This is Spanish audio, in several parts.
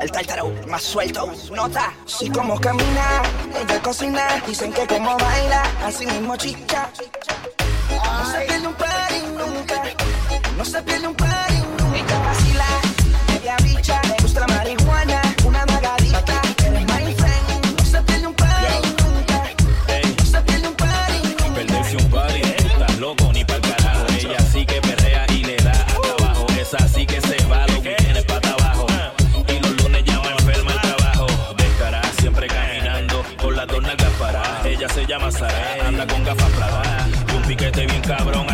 El tártaro más suelto, nota. Si sí, como camina, ella cocina. Dicen que como baila, así mismo chica. No se pierde un par nunca. No se pierde un par cabrón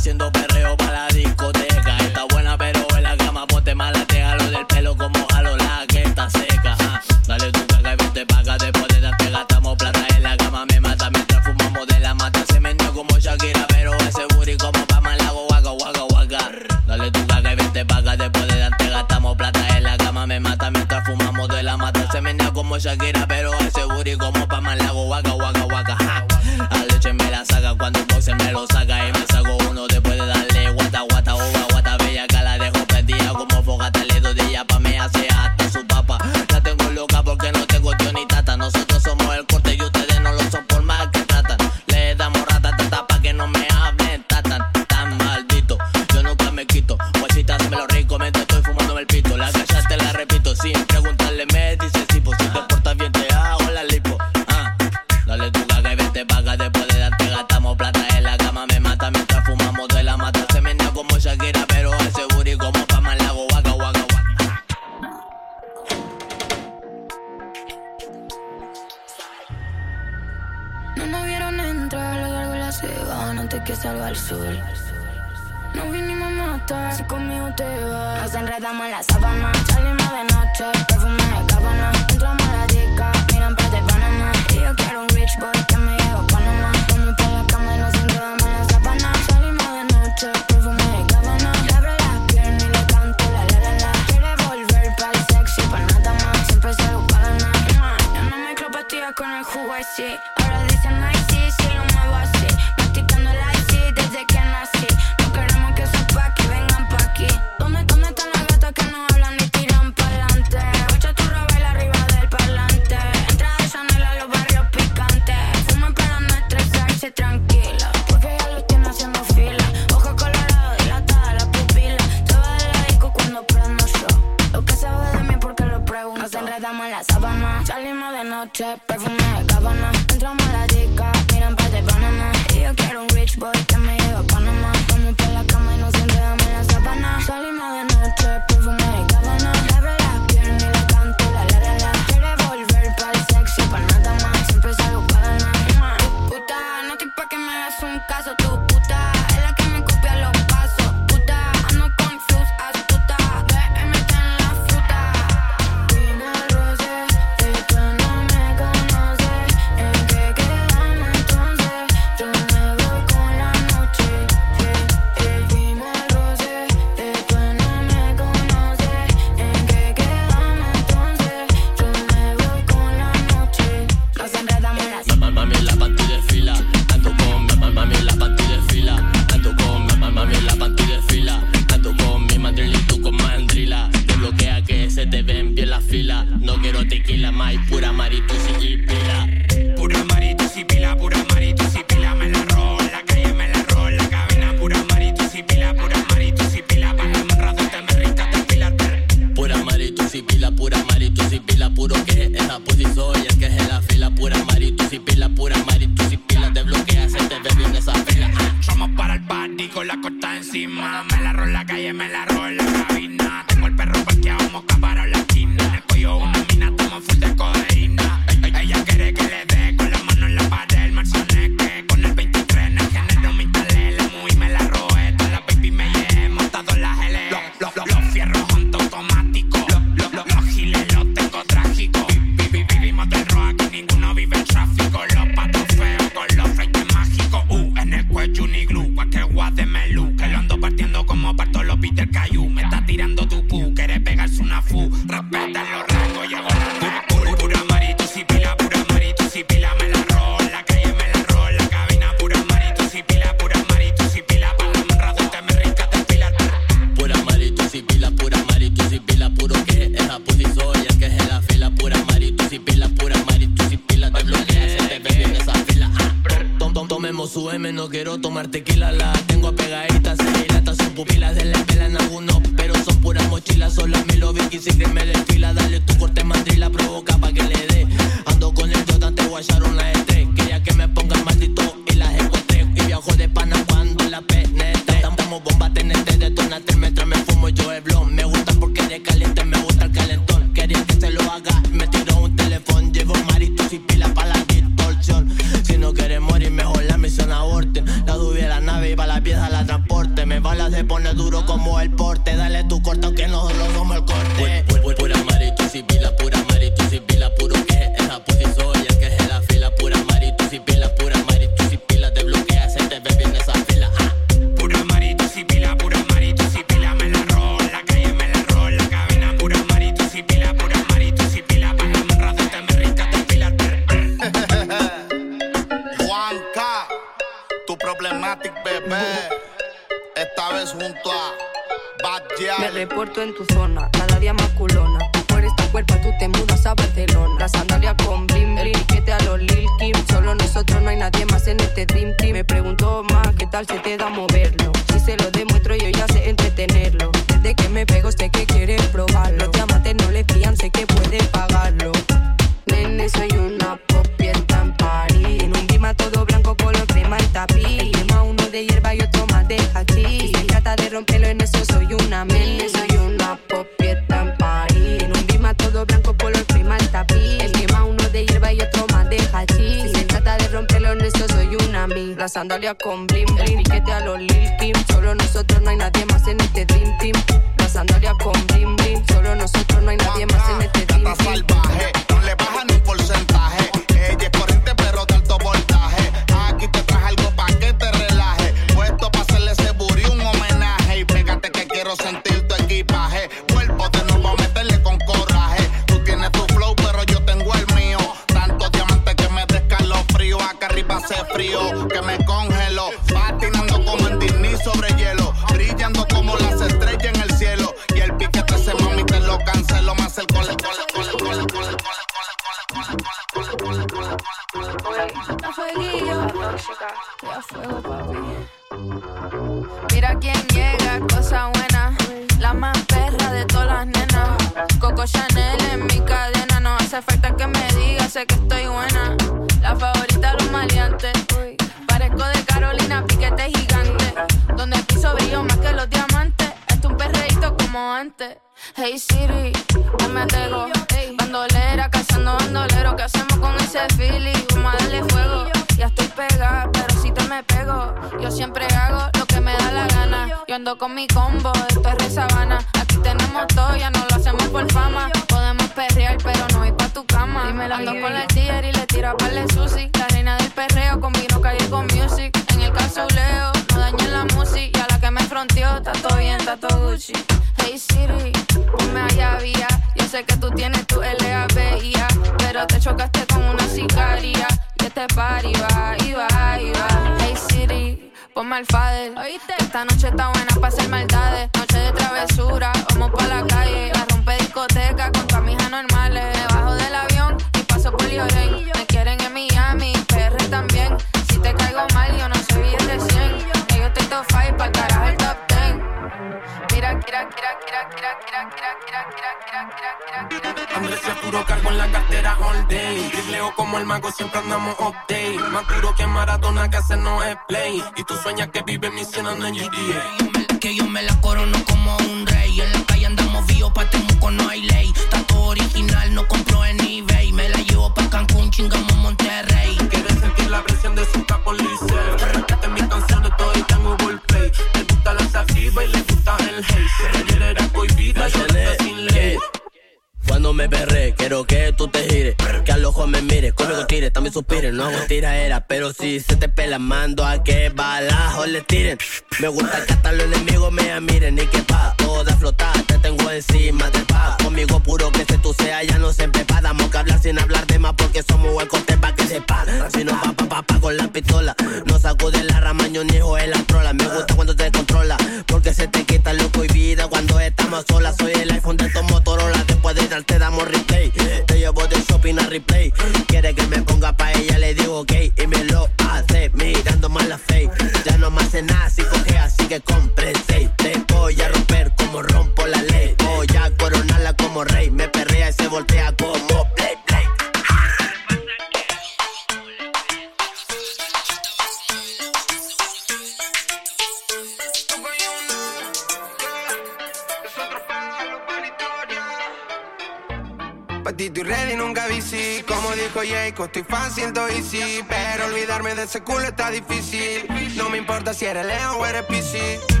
siento easy Pero olvidarme de ese culo está difícil. No me importa si eres Leo o eres Piscis.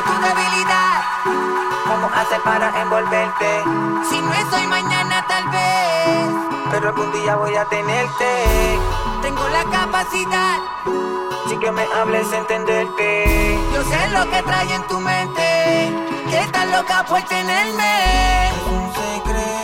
tu debilidad. ¿Cómo haces para envolverte? Si no es hoy, mañana tal vez. Pero algún día voy a tenerte. Tengo la capacidad. Si que me hables, entenderte. Yo sé lo que trae en tu mente. Que estás loca por tenerme. Es un secreto.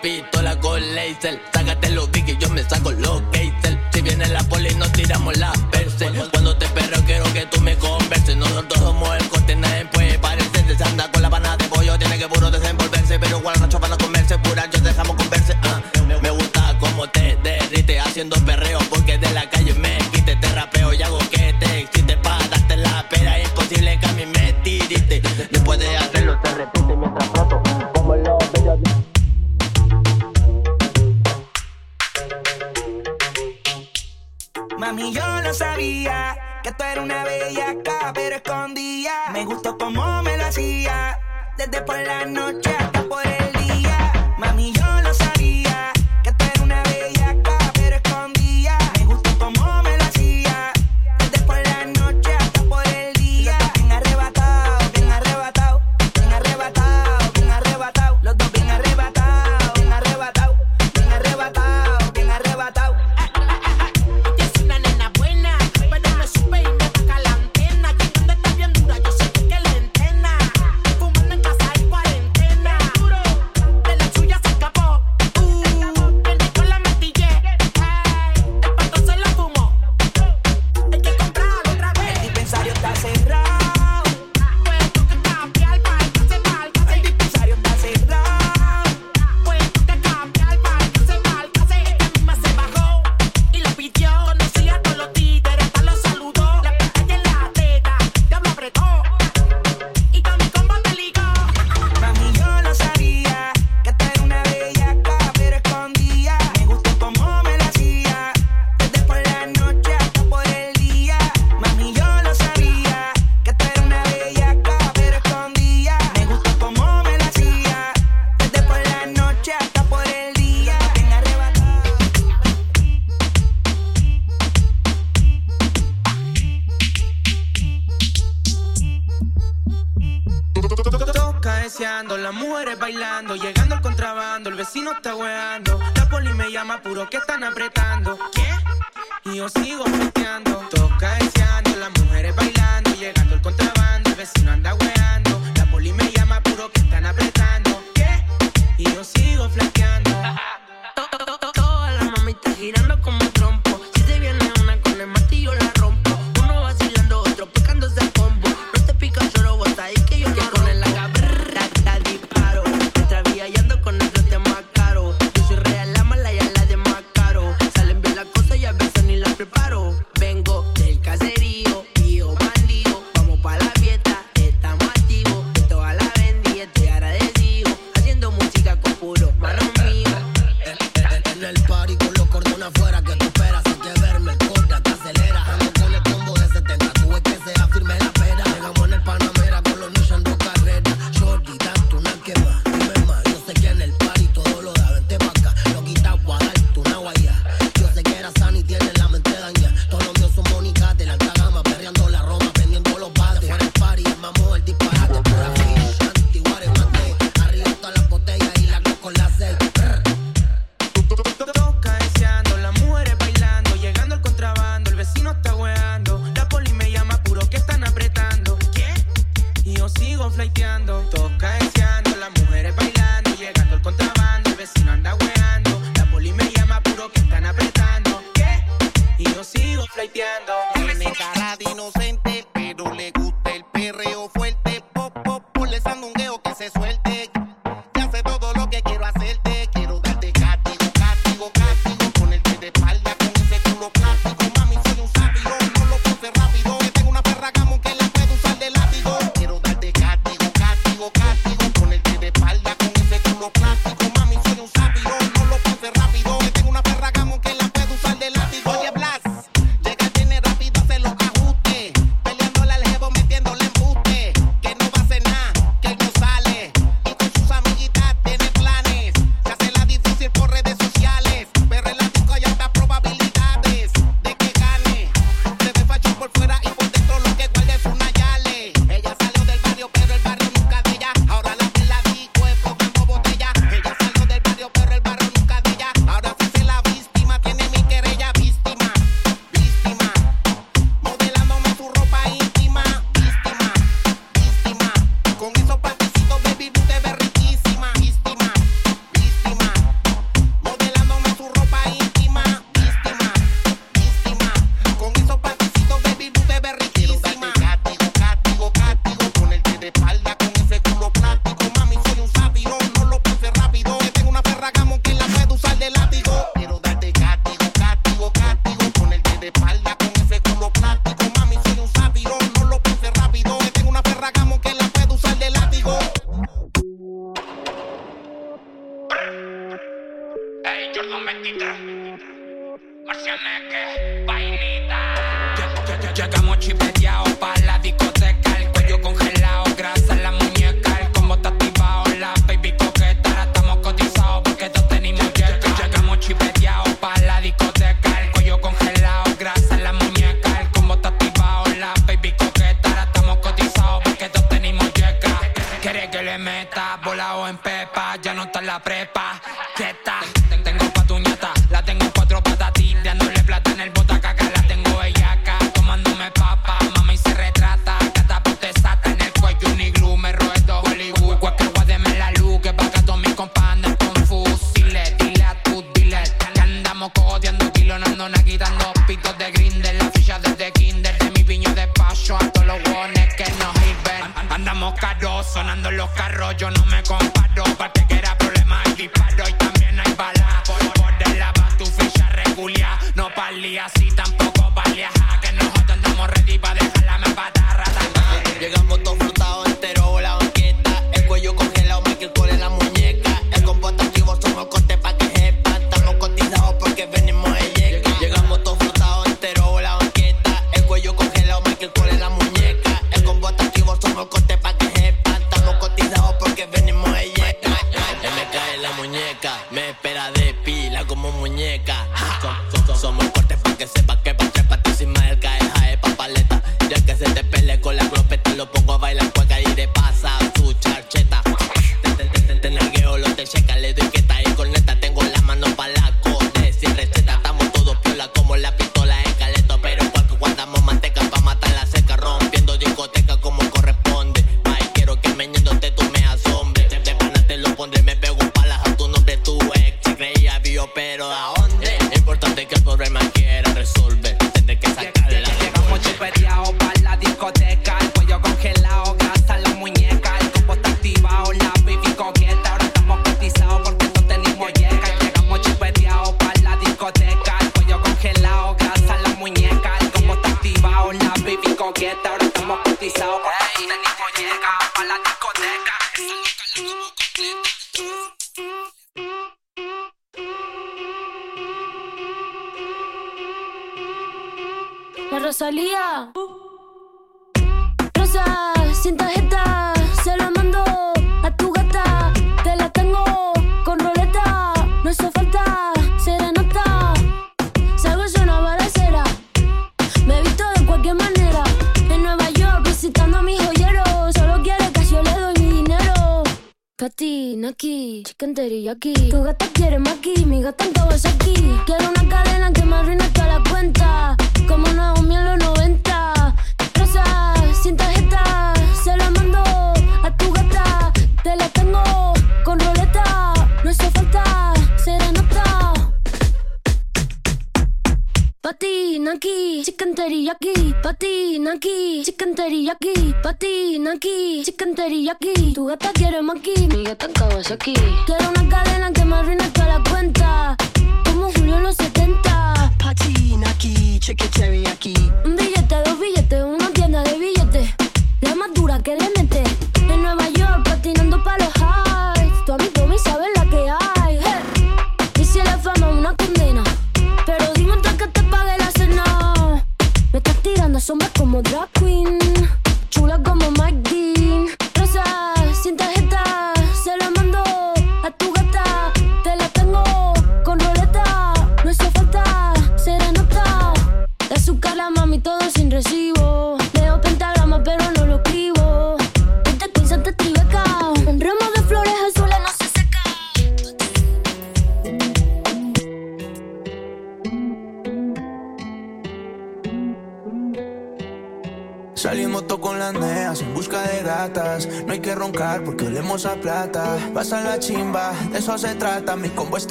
Pistola con laser.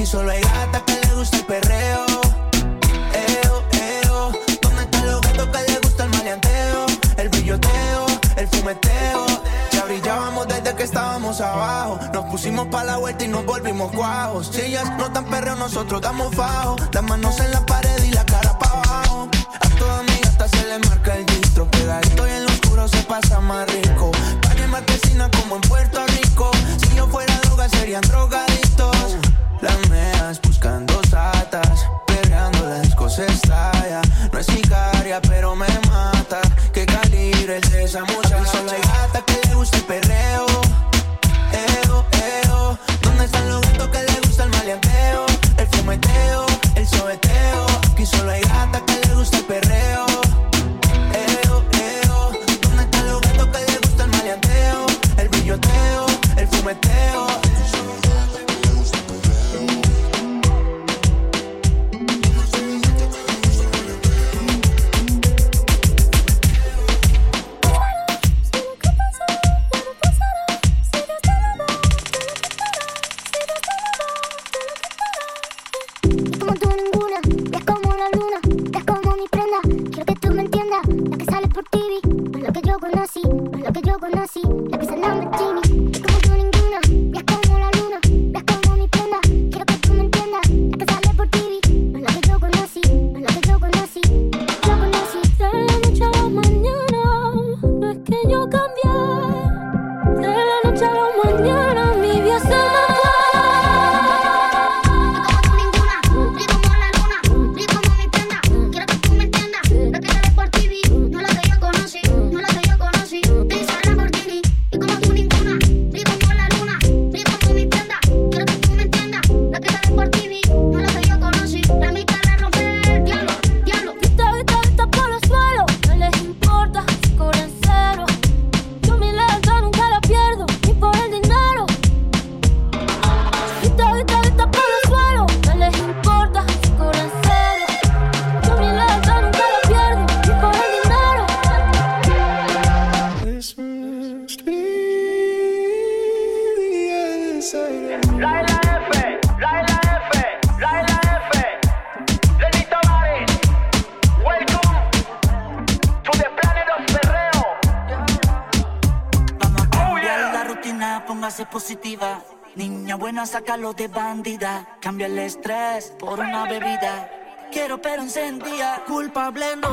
Aquí solo hay gata que le gusta el perreo. Eo, eo. ¿Dónde están los gatos que le gusta el maleanteo? El brilloteo, el fumeteo. Ya brillábamos desde que estábamos abajo. Nos pusimos pa' la vuelta y nos volvimos guajos. Si ellas no están perreo, nosotros damos fajo. Las manos en la pared y la cara pa' abajo. A toda mi gata se le marca el distro. Pegadito y en lo oscuro se pasa más rico. Party marquesina como en Puerto Rico. Si yo fuera droga, serían drogas planeas vida. Cambia el estrés por una bebida. Quiero pero encendía, Culpable no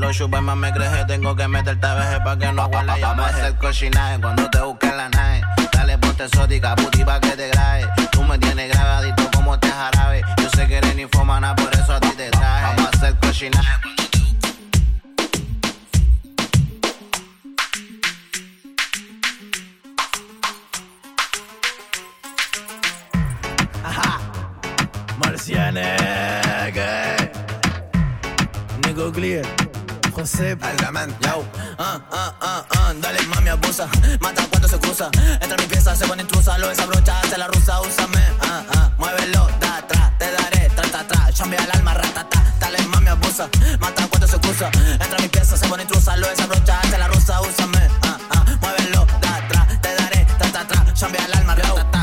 el 13 si lo chupes más me creje. Tengo que meterte a pa' que no huela y Vamos a hacer cochinaje cuando te busquen la nave. Dale, ponte exótica, puti pa' que te grabe. Tú me tienes grabadito como este jarabe. Yo sé que eres ninfomana, por eso a ti te traje. Vamos a hacer cochinaje. Marcianeque. Nico Clear. José Yo, ah, ah, ah, ah, dale mami abusa, mata cuando se cruza, entra en mi pieza, se pone intrusa, lo desabrocha, hace la rusa, úsame, ah, ah, muévelo, da atrás, te daré, tra, tra, tra, chambea el alma, ratata, dale mami abusa, mata cuando se cruza, entra en mi pieza, se pone intrusa, lo desabrocha, hace la rusa, úsame, ah, ah, muévelo, da atrás, te daré, tra, tra, tra, chambea el alma, ratata,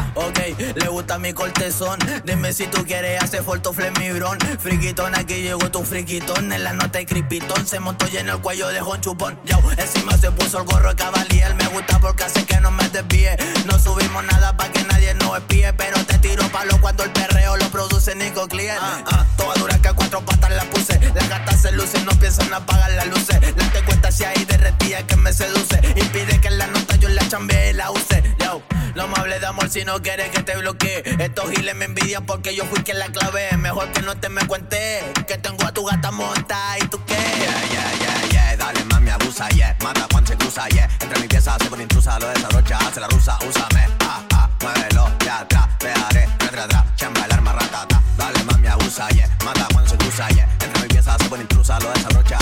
le gusta mi cortezón, dime si tú quieres hacer foto flemibrón, friquitón, aquí llegó tu friquitón, en la nota cripitón, se montó lleno el cuello de un chupón, yo, encima se puso el gorro de caballero, me gusta porque hace que no me desvíe, no subimos nada pa' que nadie nos espíe, pero te tiro palo cuando el perreo lo produce Nico Clear, ah, ah, toda dura que a cuatro patas la puse, las gatas se lucen, no piensan apagar las luces, la te si ahí derretía que me seduce, impide que la nota yo la chambee y la use, yo, no me hables de amor si no quieres que te bloquee, estos giles me envidian porque yo fui quien la clavé, mejor que no te me cuente, que tengo a tu gata monta y tú qué, Yeah, yeah, yeah, yeah, dale mami abusa, yeah, mata cuando se cruza, yeah, entre mi pieza se pone intrusa, lo desabrocha, hace la rusa, úsame, ah, ah, muévelo, de atrás, te daré, tra, tra, chamba el arma, ratata, dale mami abusa, yeah, mata cuando se cruza, yeah, entre mi pieza se pone intrusa, lo desabrocha,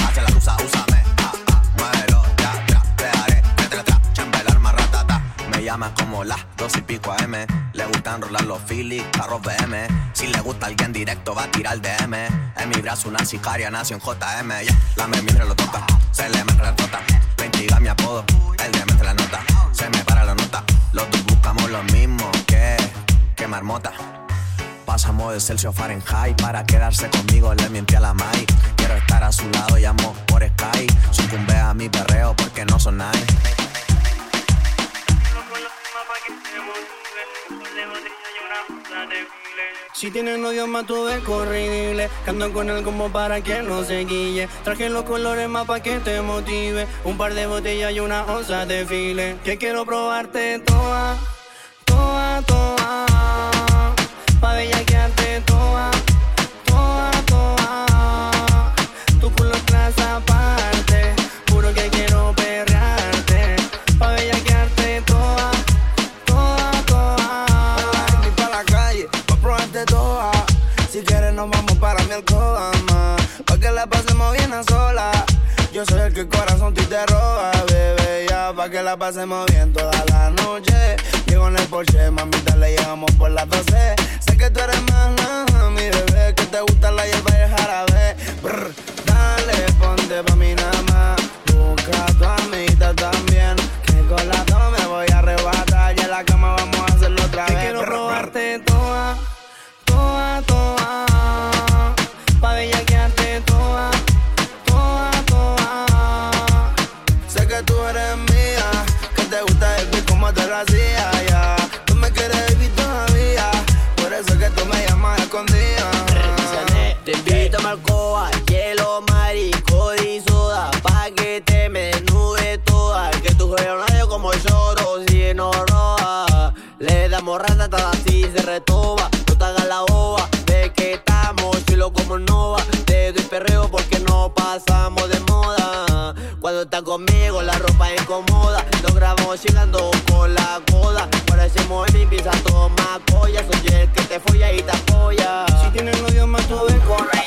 llama como las dos y pico AM, le gustan rolar los Phillies, carros BM, si le gusta alguien directo va a tirar DM, en mi brazo una sicaria nació en JM, yeah, la me lo toca, se le mete la tota, me intriga mi apodo, el de mete la nota, se me para la nota, los dos buscamos lo mismo que, que marmota. Pasamos de Celsius a Fahrenheit para quedarse conmigo, le miente a la Mai. Quiero estar a su lado, llamo por Sky. Sucumbe a mi perreo porque no son nadie. Si tienes odio más tu ves corrible. Cando con él como para que no se guille Traje los colores más pa' que te motive. Un par de botellas y una onza de file. Que quiero probarte toda, toda, toda Pa' bellaquearte toda, Yo soy el que el corazón tú te roba, bebé, ya. Pa' que la pasemos bien toda la noche. Llego en el Porsche, mamita, le llegamos por las 12. Sé que tú eres más nada, mi bebé. Que te gusta la hierba y el jarabe. Brr, dale, ponte pa' mí nada más. Busca a tu amiguita también. Que con las Damos ratata así se retoba No te hagas la boba, de que estamos chilo como nova Te doy perreo porque no pasamos de moda. Cuando estás conmigo la ropa es incómoda Nos grabamos llegando con la coda Parecemos en mi pieza toma colla Soy el que te folla y te apoya. Si tienes odio más tu ves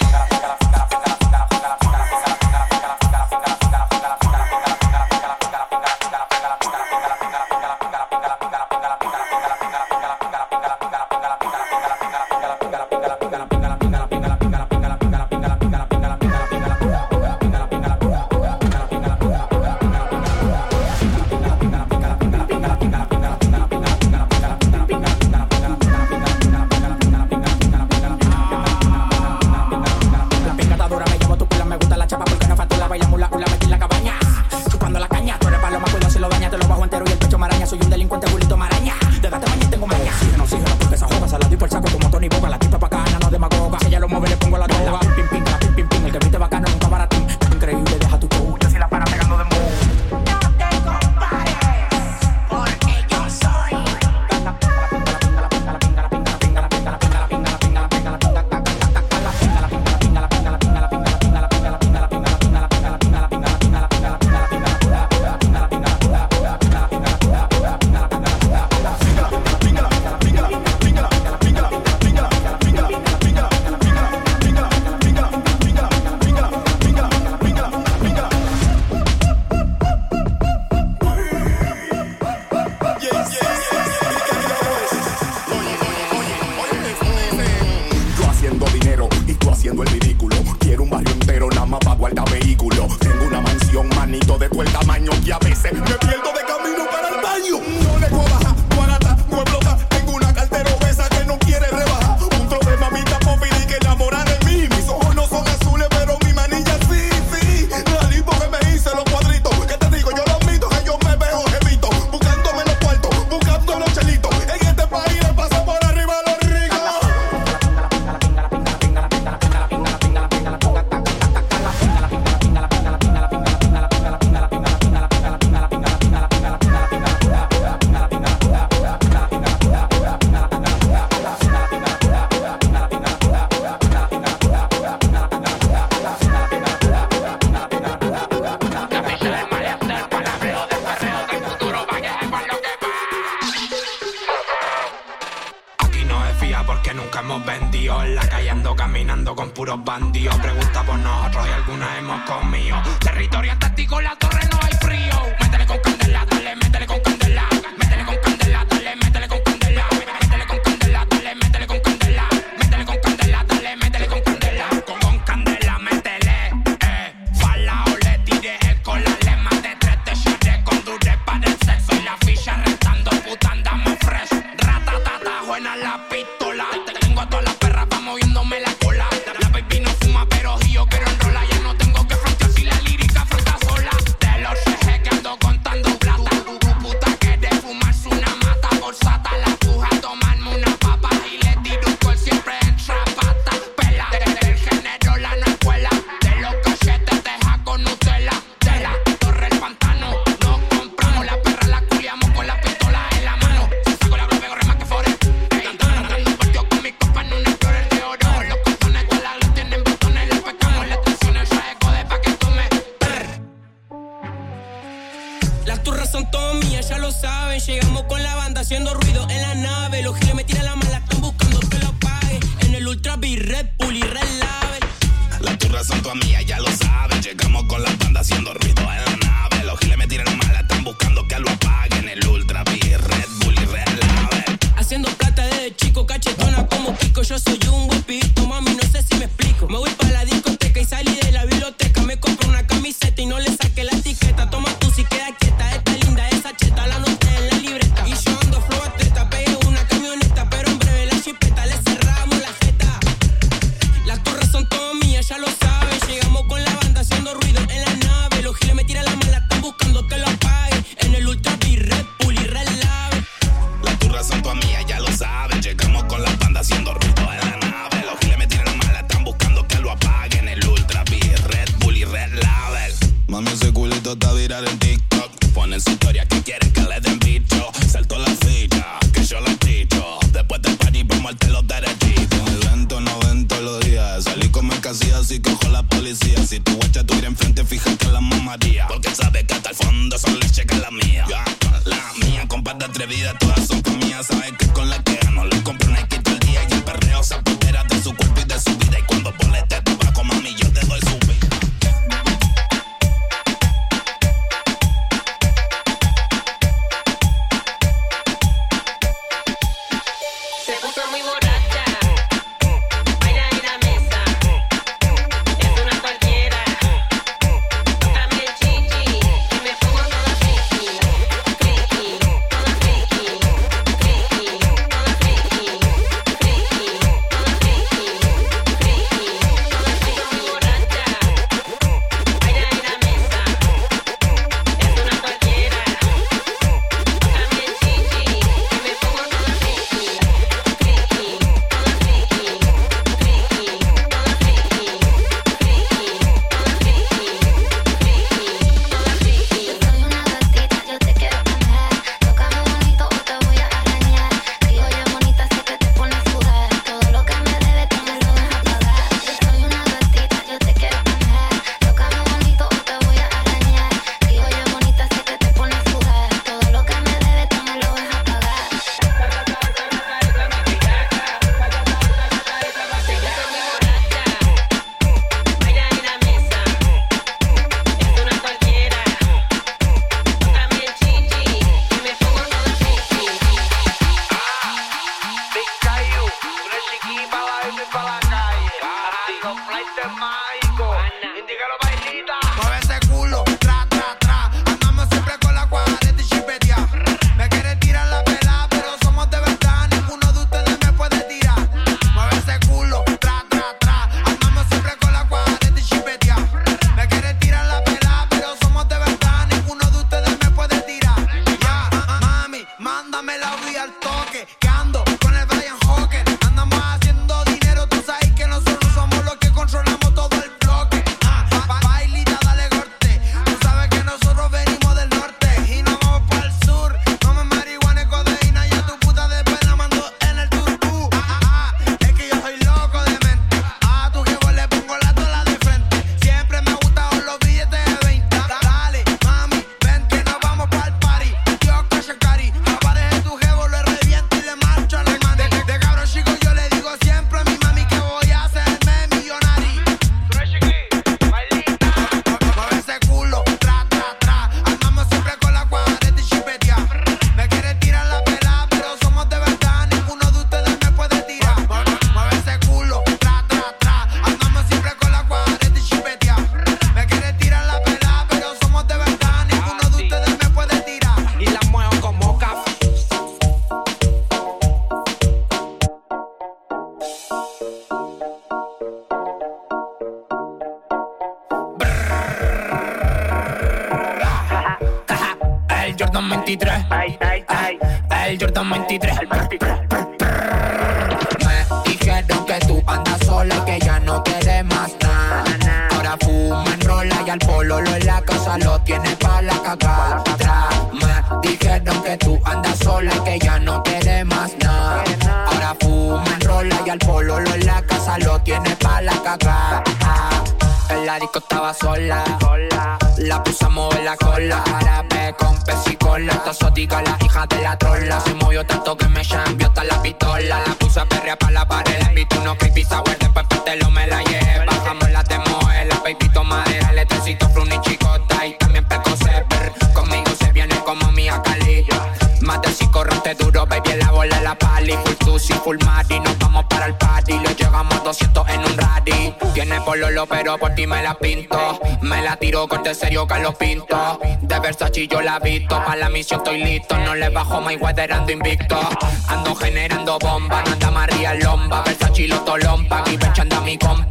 Maite Michael. la. Para la misión estoy listo, no le bajo my weather, ando invicto. Ando generando bomba, nada María Lomba, Versace y Lotolompa, aquí anda mi compa.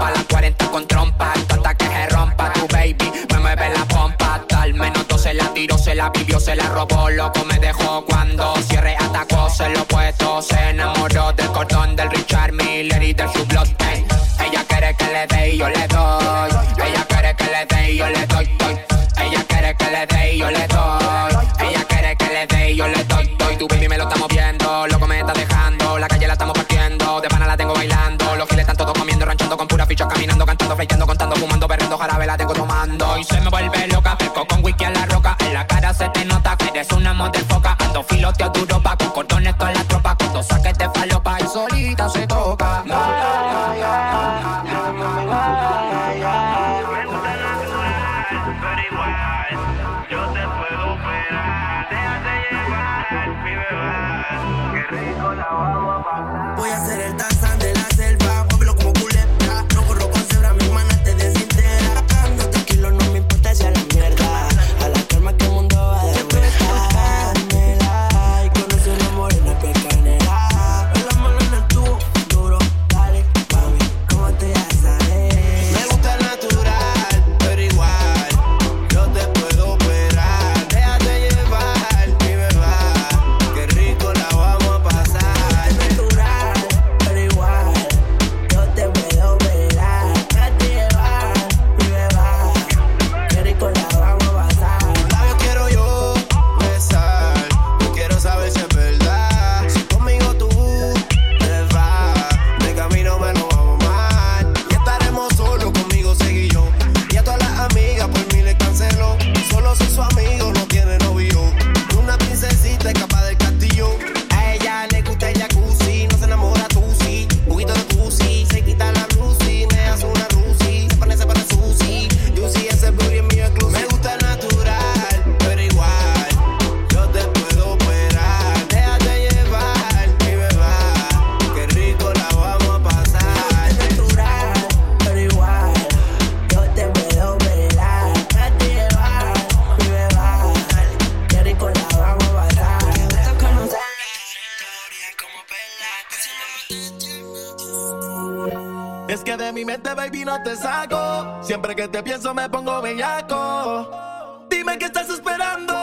te saco. Siempre que te pienso me pongo bellaco. Dime qué estás esperando.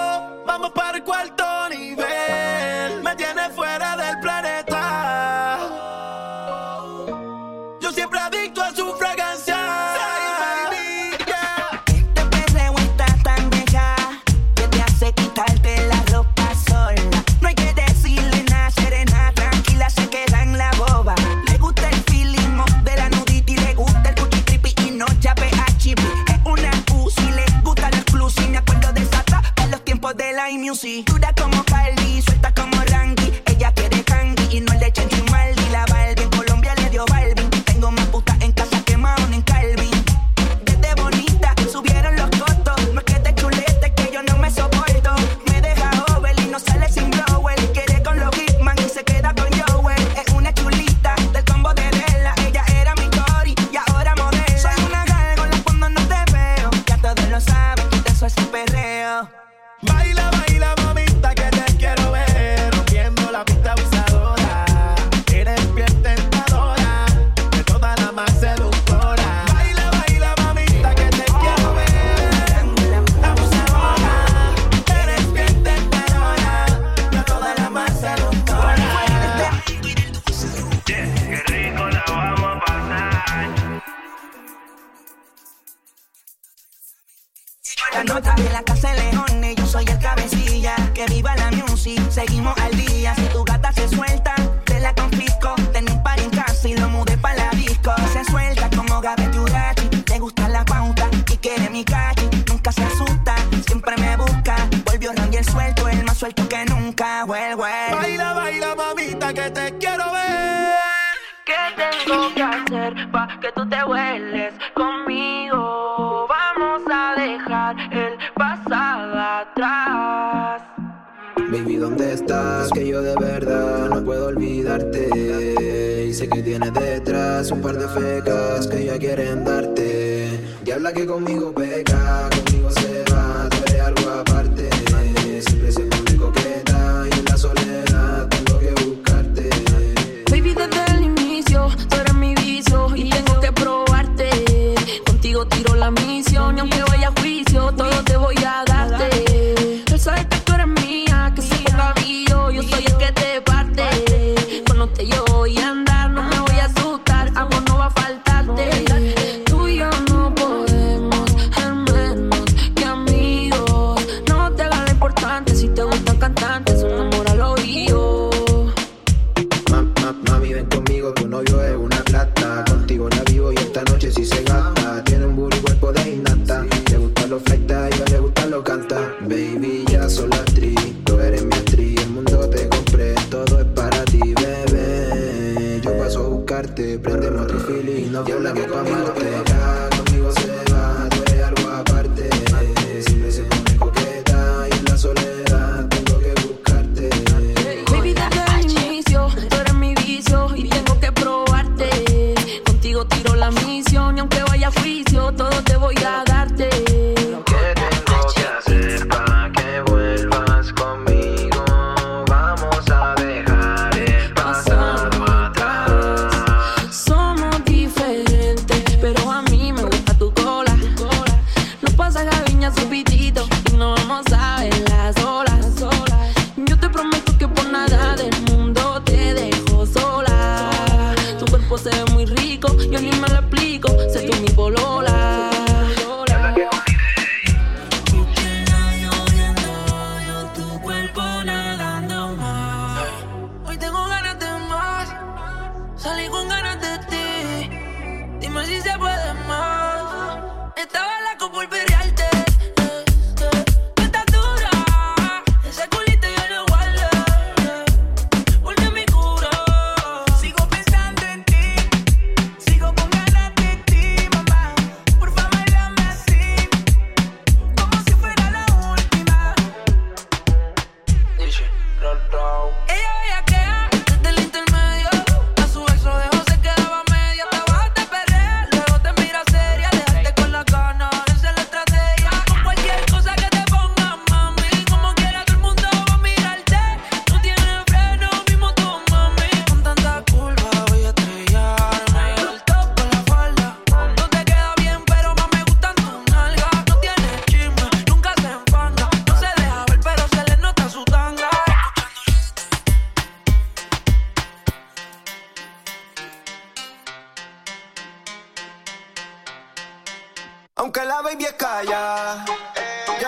Vamos para el cuarto nivel.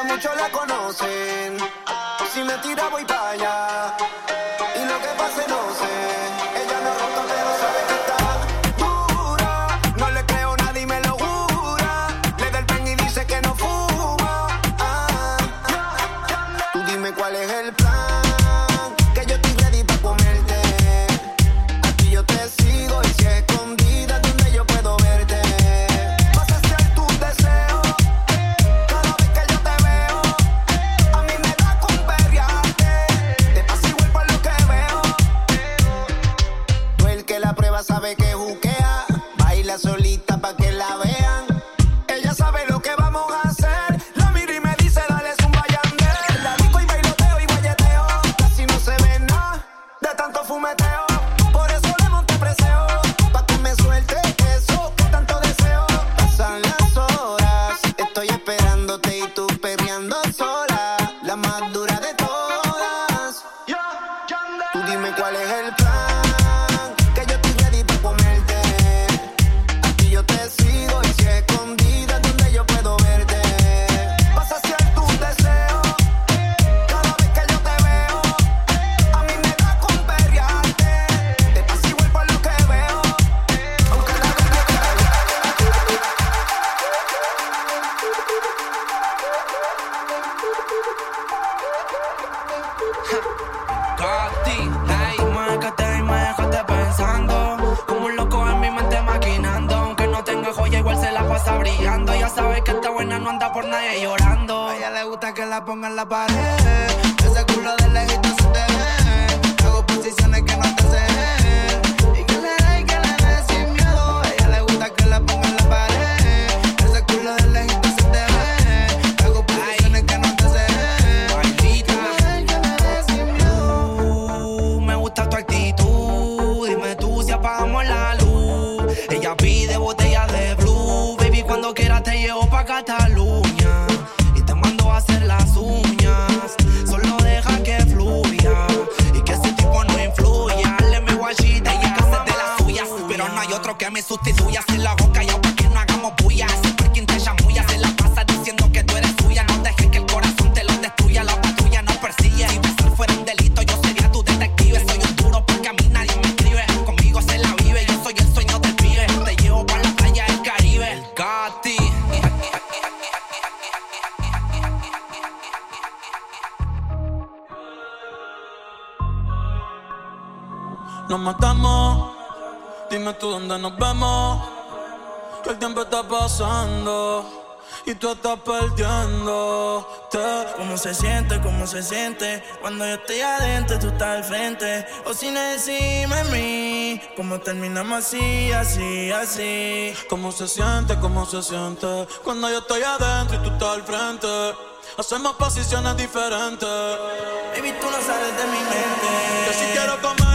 muchos la conocen. Si me tira voy para allá. Y lo que pase no sé. Ella no ha pero sabe que. O sin encima de mí, como terminamos así, así, así. ¿Cómo se siente, cómo se siente? Cuando yo estoy adentro y tú estás al frente. Hacemos posiciones diferentes. Baby, tú no sales de mi mente. Yo sí quiero comer.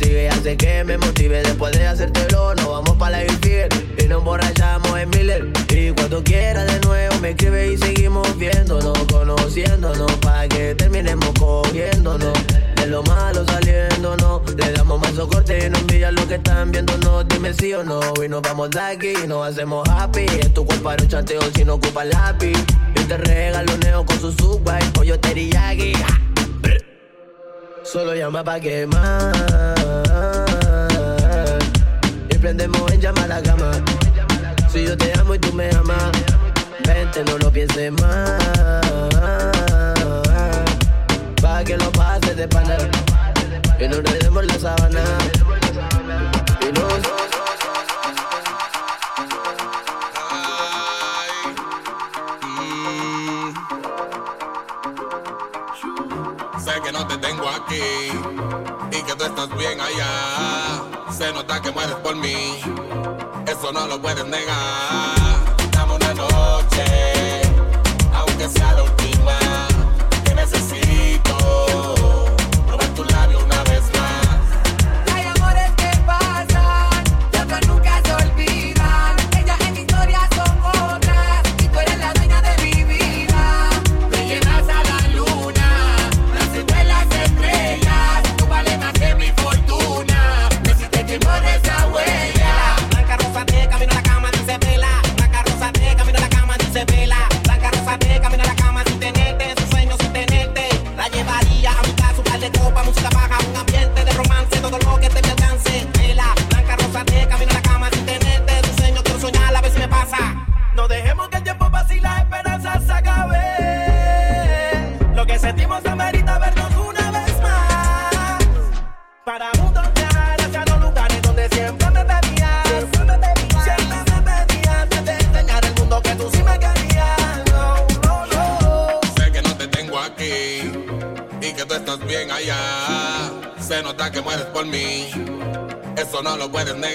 Si hace que me motive después de hacértelo, nos vamos para la Figure y nos emborrachamos en Miller. Y cuando quiera de nuevo me escribe y seguimos viéndonos, conociéndonos, para que terminemos cogiéndonos. De lo malo saliéndonos, le damos más socorte y nos miran lo que están viéndonos. Dime sí o no, y nos vamos de aquí y nos hacemos happy. Es tu culpa, no chanteo si no ocupa lápiz. Yo te regaloneo con su subway, pollo teriyaki. ¡Ja! Solo llama pa' quemar prendemos en llamar la gama. Si yo te amo y tú me amas, vente, no lo pienses más. Pa' que lo pases de pana, que nos demos la sabana. Y nos mm. que no te tengo aquí y que tú estás bien allá se nota que mueres por mí. Eso no lo puedes negar. Dame una noche, aunque sea lo no lo puedes negar.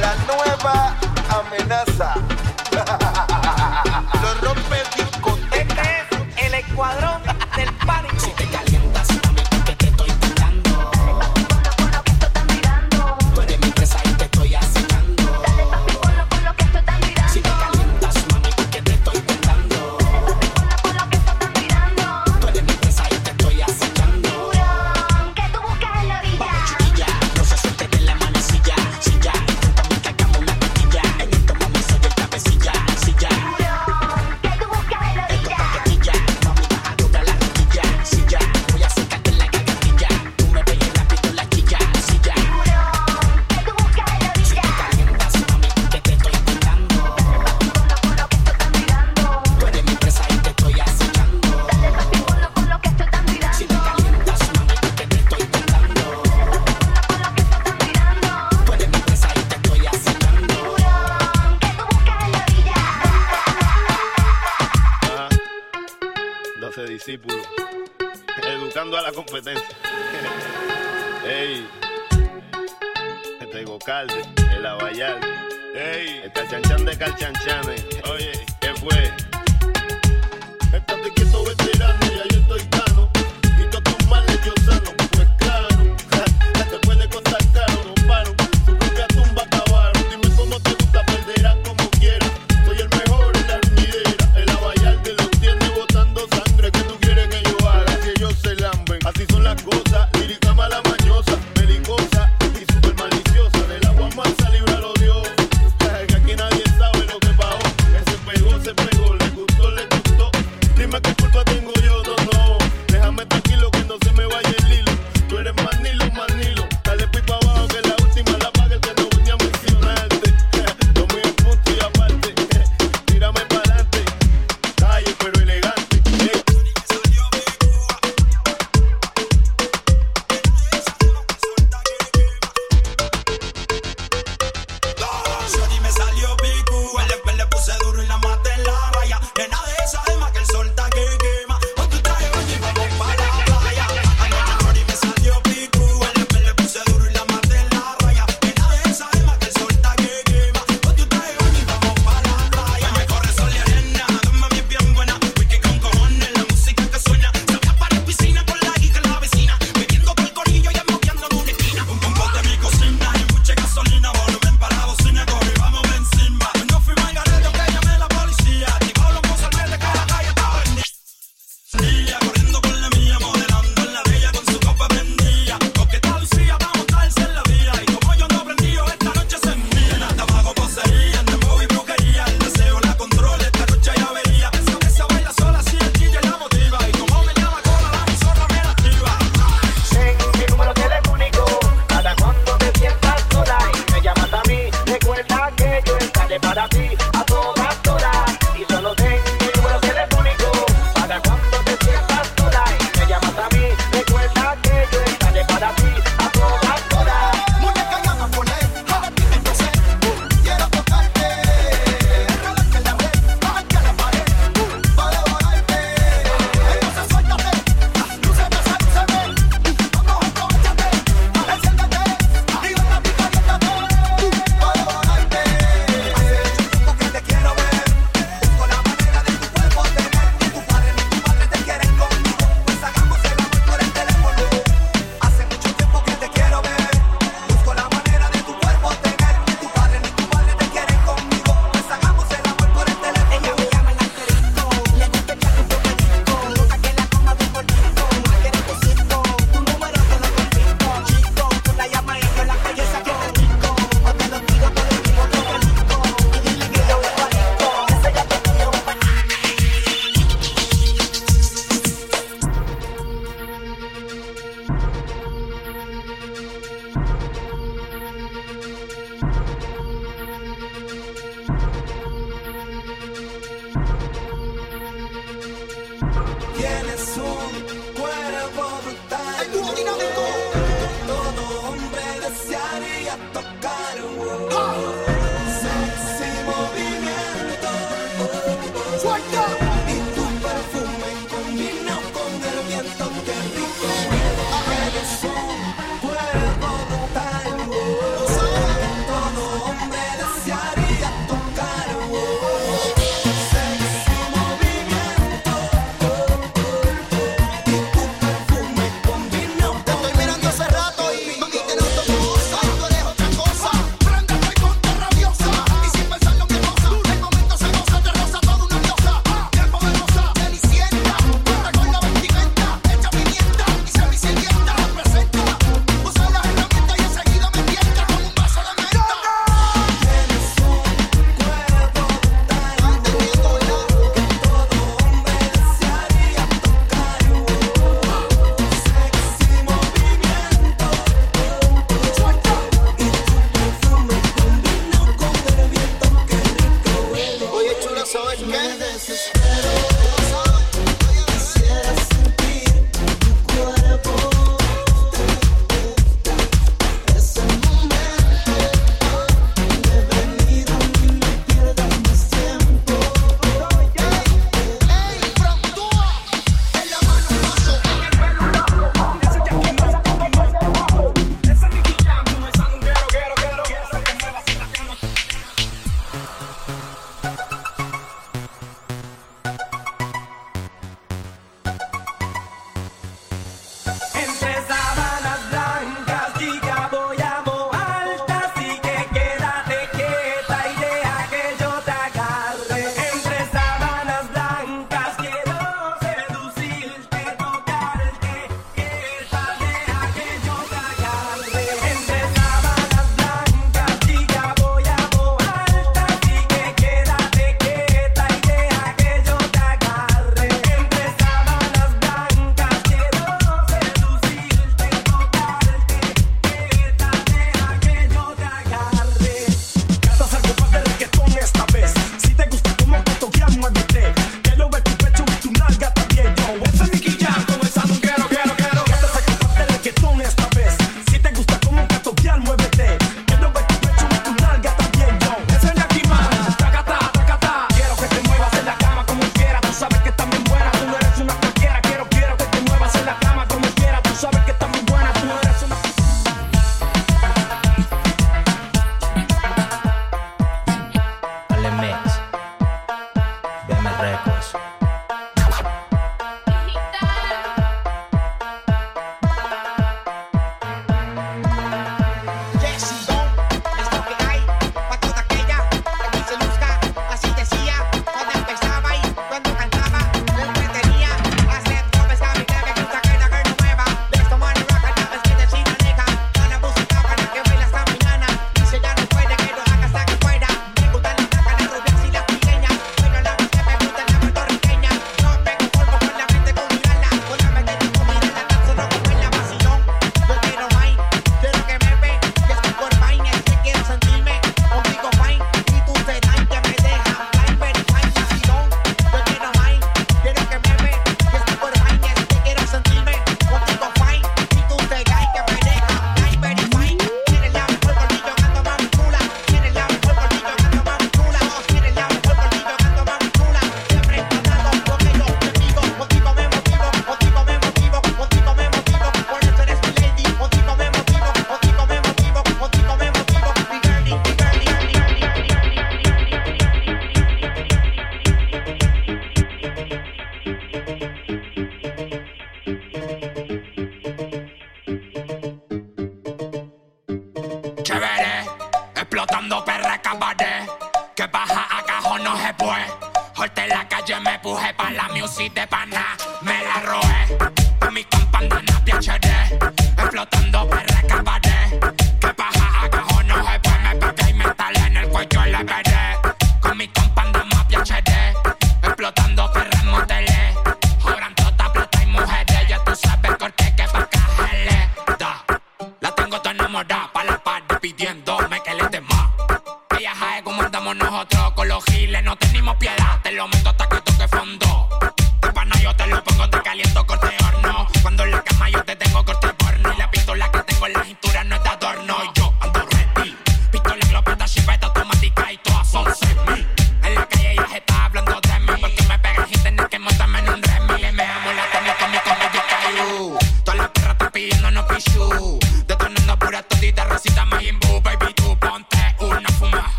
La nueva amenaza. Lo rompe discoteca. Este es el escuadrón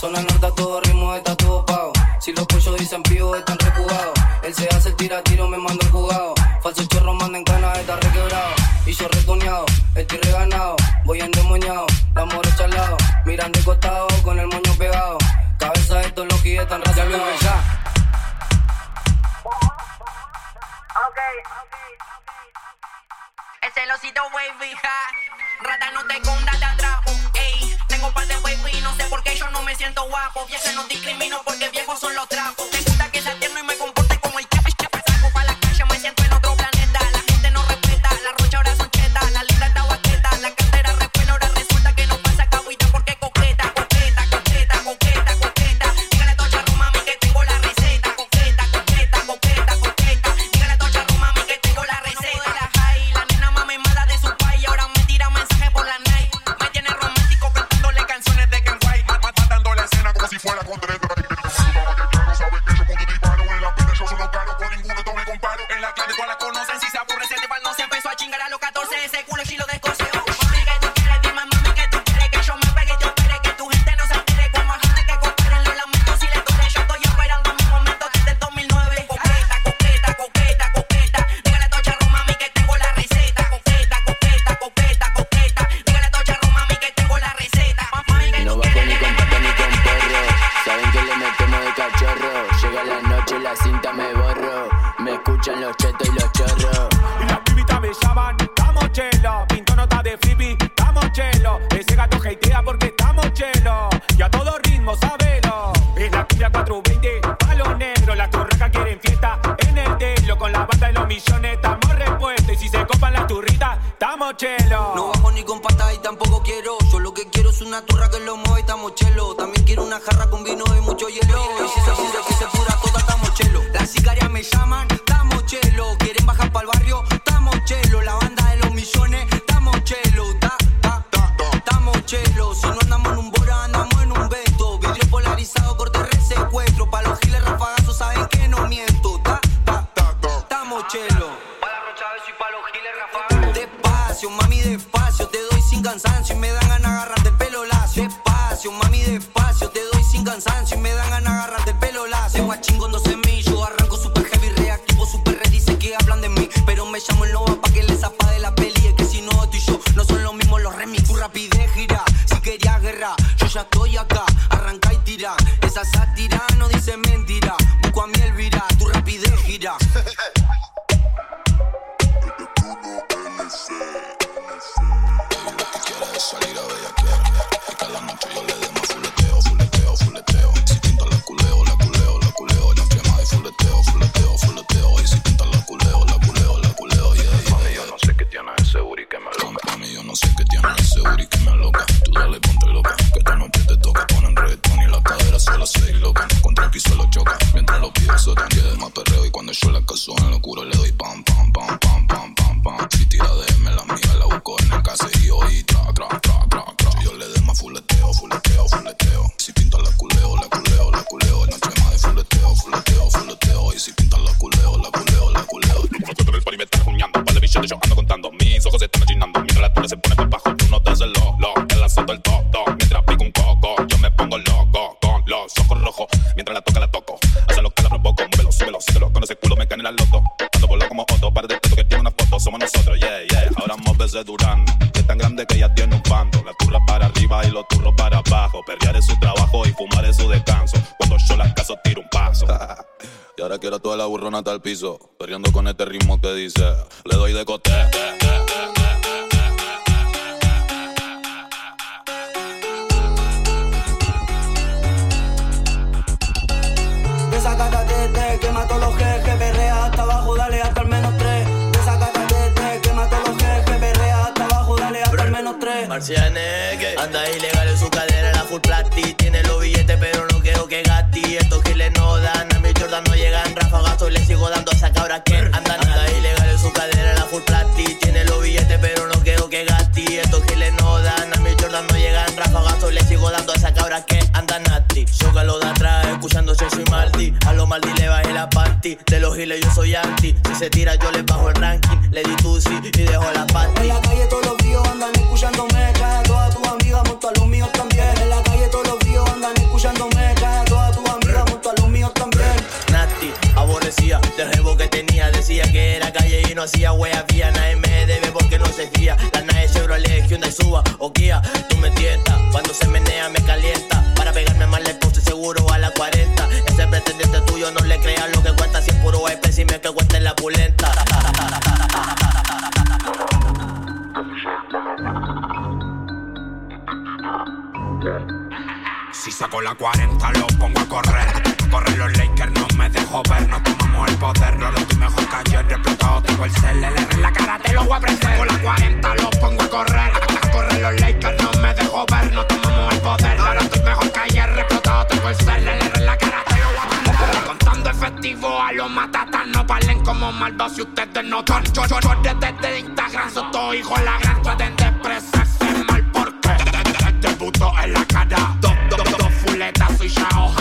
Son las notas, todo ritmo, está todo pago. Si los pollos dicen pío, están recugados. Él se hace el tira tiro, me manda el jugado. Falso chorro, manda en cana, está requebrado. Y yo retoñado, estoy reganado. Voy endemoniado, la mora chalado. mirando de costado, con el moño pegado. Cabeza de estos los están. Ya okay, okay, okay. El osito. Rata no te conda, te atrapo. Tengo par de wifi, no sé por qué yo no me siento guapo. Viajes no discrimino porque viejos son los trapos. Te gusta que a la 40. Ese pretendiente tuyo no le creas lo que cuenta. Si es puro espécimen que cuesta en la pulenta. Si saco la 40 lo pongo a correr. Corren los Lakers, no me dejo ver. No tomamos el poder, no lo estoy mejor que ayer. Explotado tengo el CLR en la cara, te lo voy a prender. Saco la 40 lo pongo a correr. Corren los Lakers, no me dejo ver. No tomamos el poder, no lo estoy mejor que ayer. Explotado tengo el CLR Efectivo a los matatas, no valen como malvados si ustedes no son. Yo, yo, yo desde Instagram, soy todo hijo la gran. Traten de expresarse mal porque puto en la cara. Dos, dos, dos fuletas, soy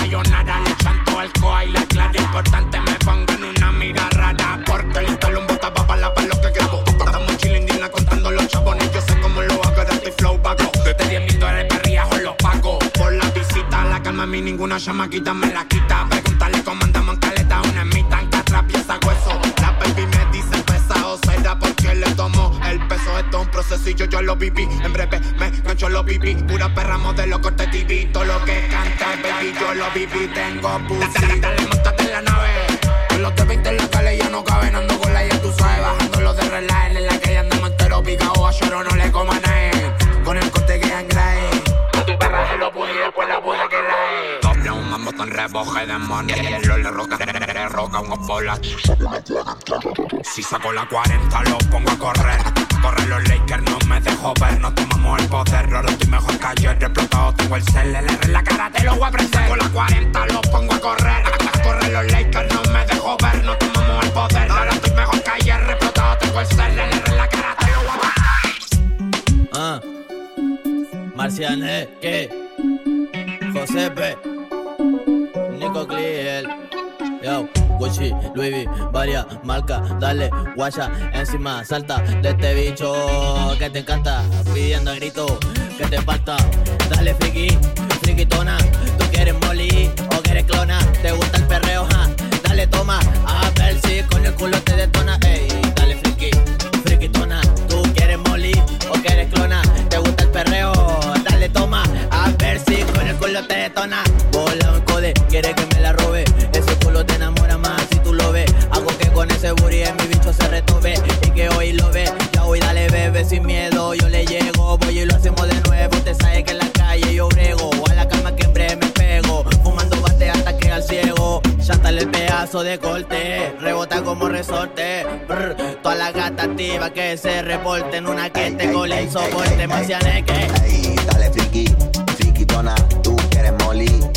yo nada. Le chanto el coa y la clara. Importante me pongan una mira rara. Porque le instalo un bota pa' la pa' lo que grabo. Estamos chilindina contando los chabones. Yo sé cómo lo hago, de este flow vago. De 10 mil dólares perriajo los pago. Por la visita, la calma a mí ninguna chamaquita me la quita. Pregúntale cómo Es un yo lo viví. En breve me gancho lo viví. Pura perra modelo corte TV. Todo lo que canta, baby, yo lo viví. Tengo pussy. Dale, montate en la nave. Con los de 20 en la calle ya no caben. Ando con la ya tú sabes. Bajando los de relax en la calle andamos entero picado. A lloro no le coma nada. Con el corte que angrae. A tu perra se lo puse y después la puse que rae. Doble un mambo tan reboje de money. Y el le roca, le roca unos bolas. Si saco la 40 lo pongo a correr. Corren los Lakers, no me dejo ver. No tomamos el poder, ahora estoy mejor que ayer. Explotado tengo el CLR en la cara, te lo voy a prender. Saco la 40 lo pongo a correr. Corren los Lakers, no me dejo ver. No tomamos el poder, ahora estoy mejor que ayer. Explotado tengo el CLR en la cara, te lo voy a Ah. Marciané, ¿qué? Josepe, Nico Cliel, yo, Gucci, Louis V, varias marcas, dale, guaya, encima, salta de este bicho que te encanta, pidiendo a grito que te falta, dale friki, friquitona, tú quieres molly o quieres clona, te gusta el perreo, ja, dale toma, a ver si con el culo te detona, ey, dale friki, friquitona, tú quieres molly o quieres clona, te gusta el perreo, dale toma, a ver si con el culo te detona, sin miedo, yo le llego, voy y lo hacemos de nuevo, te sabes que en la calle yo brego, a la cama que en breve me pego, fumando bate hasta que al ciego, chátale el pedazo de corte, rebota como resorte, brr, toda la gata activa que se reporten, una que te cole el soporte. Ey, dale friki, friquitona, tú quieres molly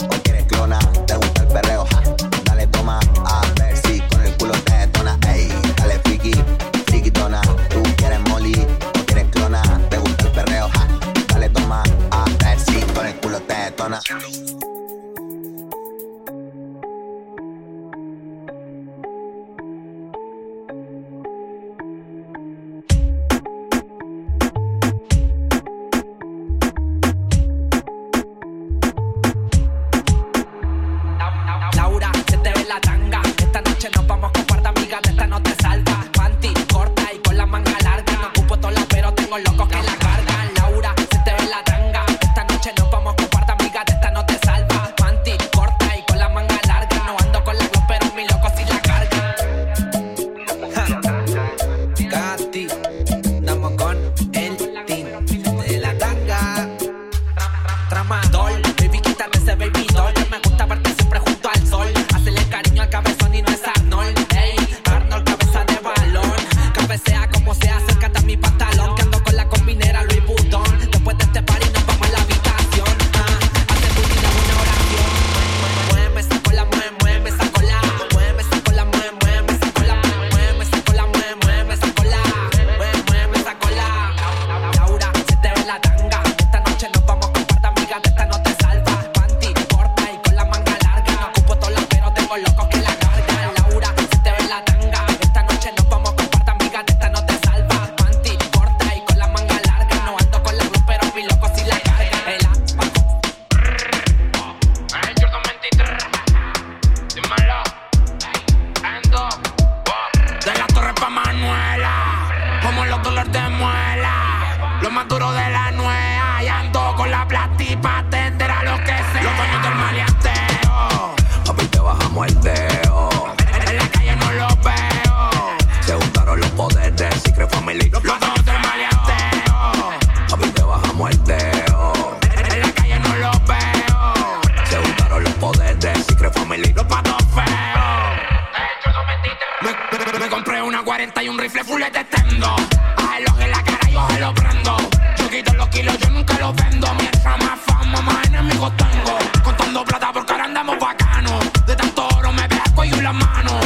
Laura, se te ve la tanga. Esta noche nos vamos a cupar de amigas. Esta no te salvas. Panti, corta y con la manga larga. Me acumpo todas, pero tengo locos que la cargan. Laura, se te ve la tanga. Esta noche nos vamos a cupar de. Me compré una 40 y un rifle full de tendo. Ágelos en la cara, yo se lo prendo. Yo quito los kilos, yo nunca los vendo. Mientras más fama, más enemigos tengo. Contando plata porque ahora andamos bacanos. De tanto oro me veo y las manos.